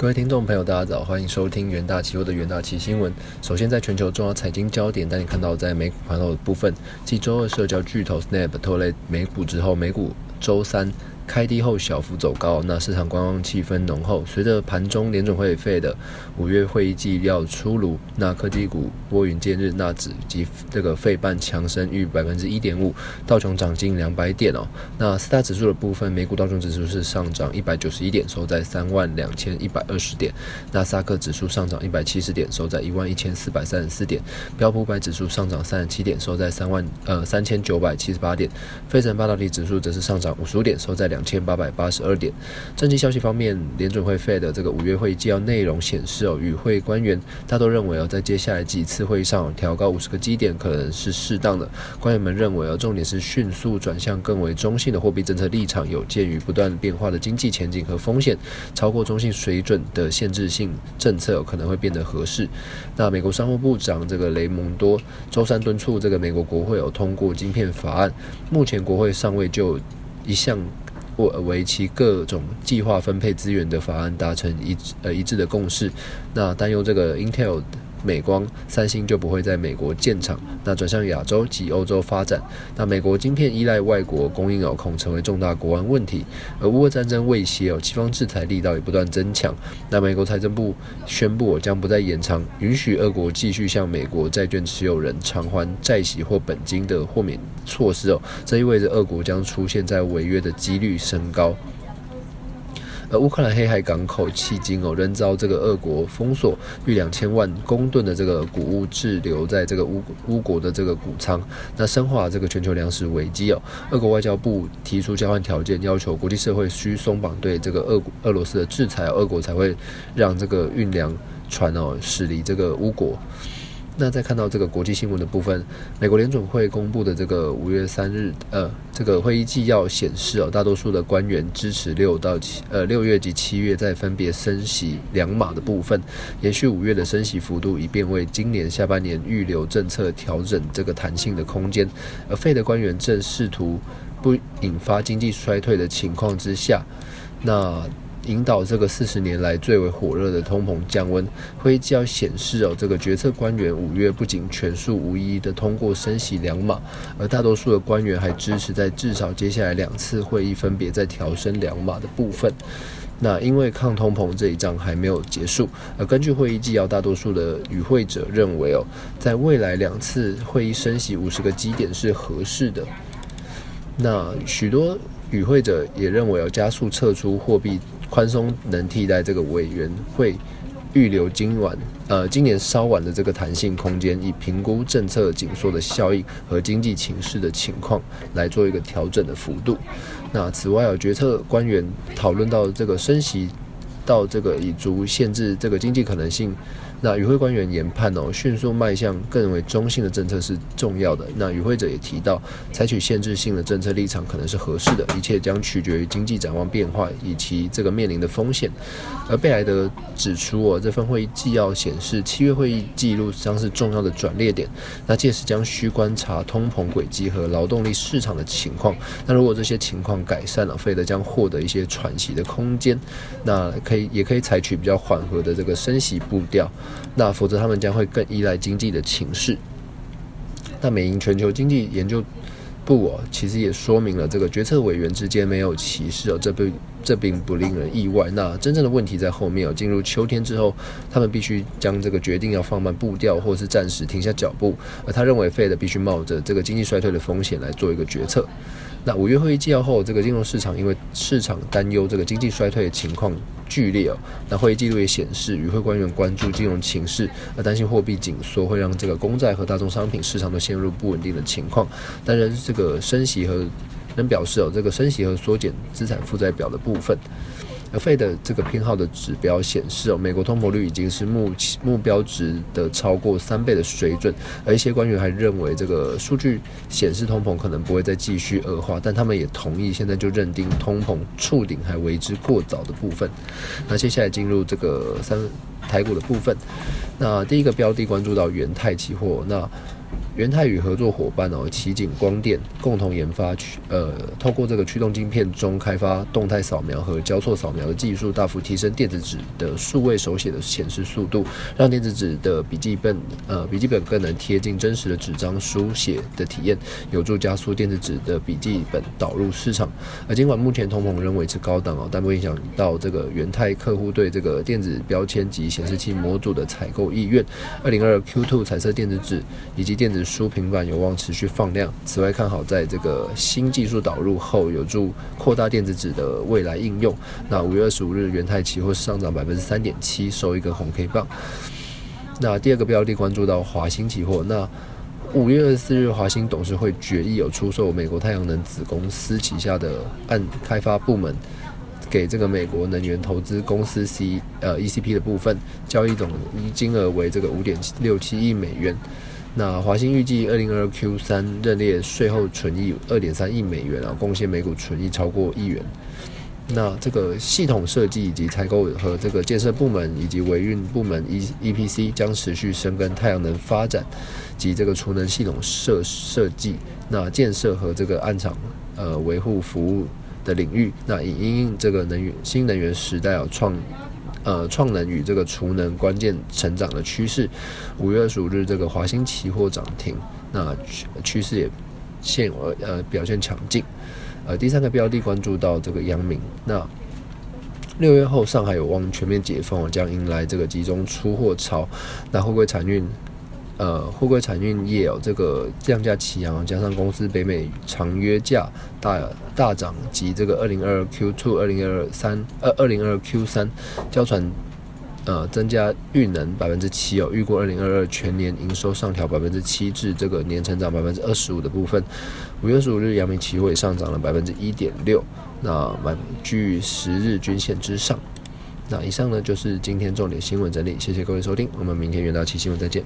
各位听众朋友，大家早，欢迎收听元大期货的元大期新闻。首先，在全球重要财经焦点，带你看到在美股盘后的部分，继周二社交巨头 Snap 拖累美股之后，美股周三。开低后小幅走高，那市场观望气氛浓厚。随着盘中联准会费的五月会议纪要出炉，那科技股拨云见日，纳指及这个费半强升逾百分之一点五，道琼涨近两百点哦。那四大指数的部分，美股道琼指数是上涨一百九十一点，收在三万两千一百二十点；纳斯达克指数上涨一百七十点，收在一万一千四百三十四点；标普百指数上涨三十七点，收在三万呃三千九百七十八点；费城半导体指数则是上涨五十五点，收在两。两千八百八十二点。政绩消息方面，联准会费的这个五月会议纪要内容显示哦，与会官员大都认为哦，在接下来几次会议上调高五十个基点可能是适当的。官员们认为哦，重点是迅速转向更为中性的货币政策立场，有鉴于不断变化的经济前景和风险，超过中性水准的限制性政策可能会变得合适。那美国商务部长这个雷蒙多周三敦促这个美国国会有通过晶片法案，目前国会尚未就一项。为其各种计划分配资源的法案达成一呃一致的共识，那担忧这个 Intel。美光、三星就不会在美国建厂，那转向亚洲及欧洲发展。那美国晶片依赖外国供应，有恐成为重大国安问题。而乌俄战争威胁，哦，西方制裁力道也不断增强。那美国财政部宣布，将不再延长允许俄国继续向美国债券持有人偿还债息或本金的豁免措施哦。这意味着俄国将出现在违约的几率升高。而乌克兰黑海港口迄今哦仍遭这个俄国封锁，逾两千万公吨的这个谷物滞留在这个乌乌国的这个谷仓，那深化这个全球粮食危机哦。俄国外交部提出交换条件，要求国际社会需松绑对这个俄俄罗斯的制裁，俄国才会让这个运粮船哦驶离这个乌国。那再看到这个国际新闻的部分，美国联总会公布的这个五月三日，呃，这个会议纪要显示哦，大多数的官员支持六到七，呃，六月及七月再分别升息两码的部分，延续五月的升息幅度，以便为今年下半年预留政策调整这个弹性的空间。而费的官员正试图不引发经济衰退的情况之下，那。引导这个四十年来最为火热的通膨降温，会议纪要显示哦，这个决策官员五月不仅全数无一的通过升息两码，而大多数的官员还支持在至少接下来两次会议分别再调升两码的部分。那因为抗通膨这一仗还没有结束，而根据会议纪要，大多数的与会者认为哦，在未来两次会议升息五十个基点是合适的。那许多与会者也认为要加速撤出货币。宽松能替代这个委员会预留今晚呃今年稍晚的这个弹性空间，以评估政策紧缩的效应和经济情势的情况来做一个调整的幅度。那此外，有决策官员讨论到这个升息到这个以足限制这个经济可能性。那与会官员研判哦，迅速迈向更为中性的政策是重要的。那与会者也提到，采取限制性的政策立场可能是合适的，一切将取决于经济展望变化以及这个面临的风险。而贝莱德指出哦，这份会议纪要显示，七月会议记录将是重要的转捩点。那届时将需观察通膨轨迹和劳动力市场的情况。那如果这些情况改善了，费德将获得一些喘息的空间。那可以也可以采取比较缓和的这个升息步调。那否则他们将会更依赖经济的情势。那美银全球经济研究部哦，其实也说明了这个决策委员之间没有歧视哦，这并这并不令人意外。那真正的问题在后面哦，进入秋天之后，他们必须将这个决定要放慢步调，或是暂时停下脚步。而他认为费的必须冒着这个经济衰退的风险来做一个决策。那五月会议纪要后，这个金融市场因为市场担忧这个经济衰退的情况剧烈哦。那会议记录也显示，与会官员关注金融情势，而担心货币紧缩会让这个公债和大宗商品市场都陷入不稳定的情况。当然，这个升息和能表示哦，这个升息和缩减资产负债表的部分。而费的这个偏好的指标显示哦，美国通膨率已经是目目标值的超过三倍的水准，而一些官员还认为这个数据显示通膨可能不会再继续恶化，但他们也同意现在就认定通膨触顶还为之过早的部分。那接下来进入这个三台股的部分，那第一个标的关注到元泰期货，那。元泰与合作伙伴哦，奇景光电共同研发驱呃，透过这个驱动晶片中开发动态扫描和交错扫描的技术，大幅提升电子纸的数位手写的显示速度，让电子纸的笔记本呃笔记本更能贴近真实的纸张书写的体验，有助加速电子纸的笔记本导入市场。而尽管目前通膨仍维持高档哦，但不影响到这个元泰客户对这个电子标签及显示器模组的采购意愿。二零二 Q2 彩色电子纸以及电子书平板有望持续放量。此外，看好在这个新技术导入后，有助扩大电子纸的未来应用。那五月二十五日，元泰期货上涨百分之三点七，收一根红 K 棒。那第二个标的关注到华兴期货。那五月二十四日，华兴董事会决议有出售美国太阳能子公司旗下的按开发部门。给这个美国能源投资公司 C 呃 ECP 的部分交易总金额为这个五点六七亿美元。那华兴预计二零二 Q 三认列税后纯益二点三亿美元啊，贡献每股纯益超过亿元。那这个系统设计以及采购和这个建设部门以及维运部门 E EPC 将持续深耕太阳能发展及这个储能系统设设计、那建设和这个暗场呃维护服务。的领域，那以因应这个能源新能源时代啊，创呃创能与这个储能关键成长的趋势。五月二十五日，这个华兴期货涨停，那趋势也现呃呃表现强劲。呃，第三个标的关注到这个阳明，那六月后上海有望全面解封，将迎来这个集中出货潮，那会不会产运？呃，货柜产运业哦，这个降价齐扬，加上公司北美长约价大大涨及这个二零二二 Q two、二零二三、二二零二 Q 三交船呃增加运能百分之七哦，预估二零二二全年营收上调百分之七至这个年成长百分之二十五的部分。五月十五日，阳明期货也上涨了百分之一点六，那满居十日均线之上。那以上呢就是今天重点新闻整理，谢谢各位收听，我们明天元大期新闻再见。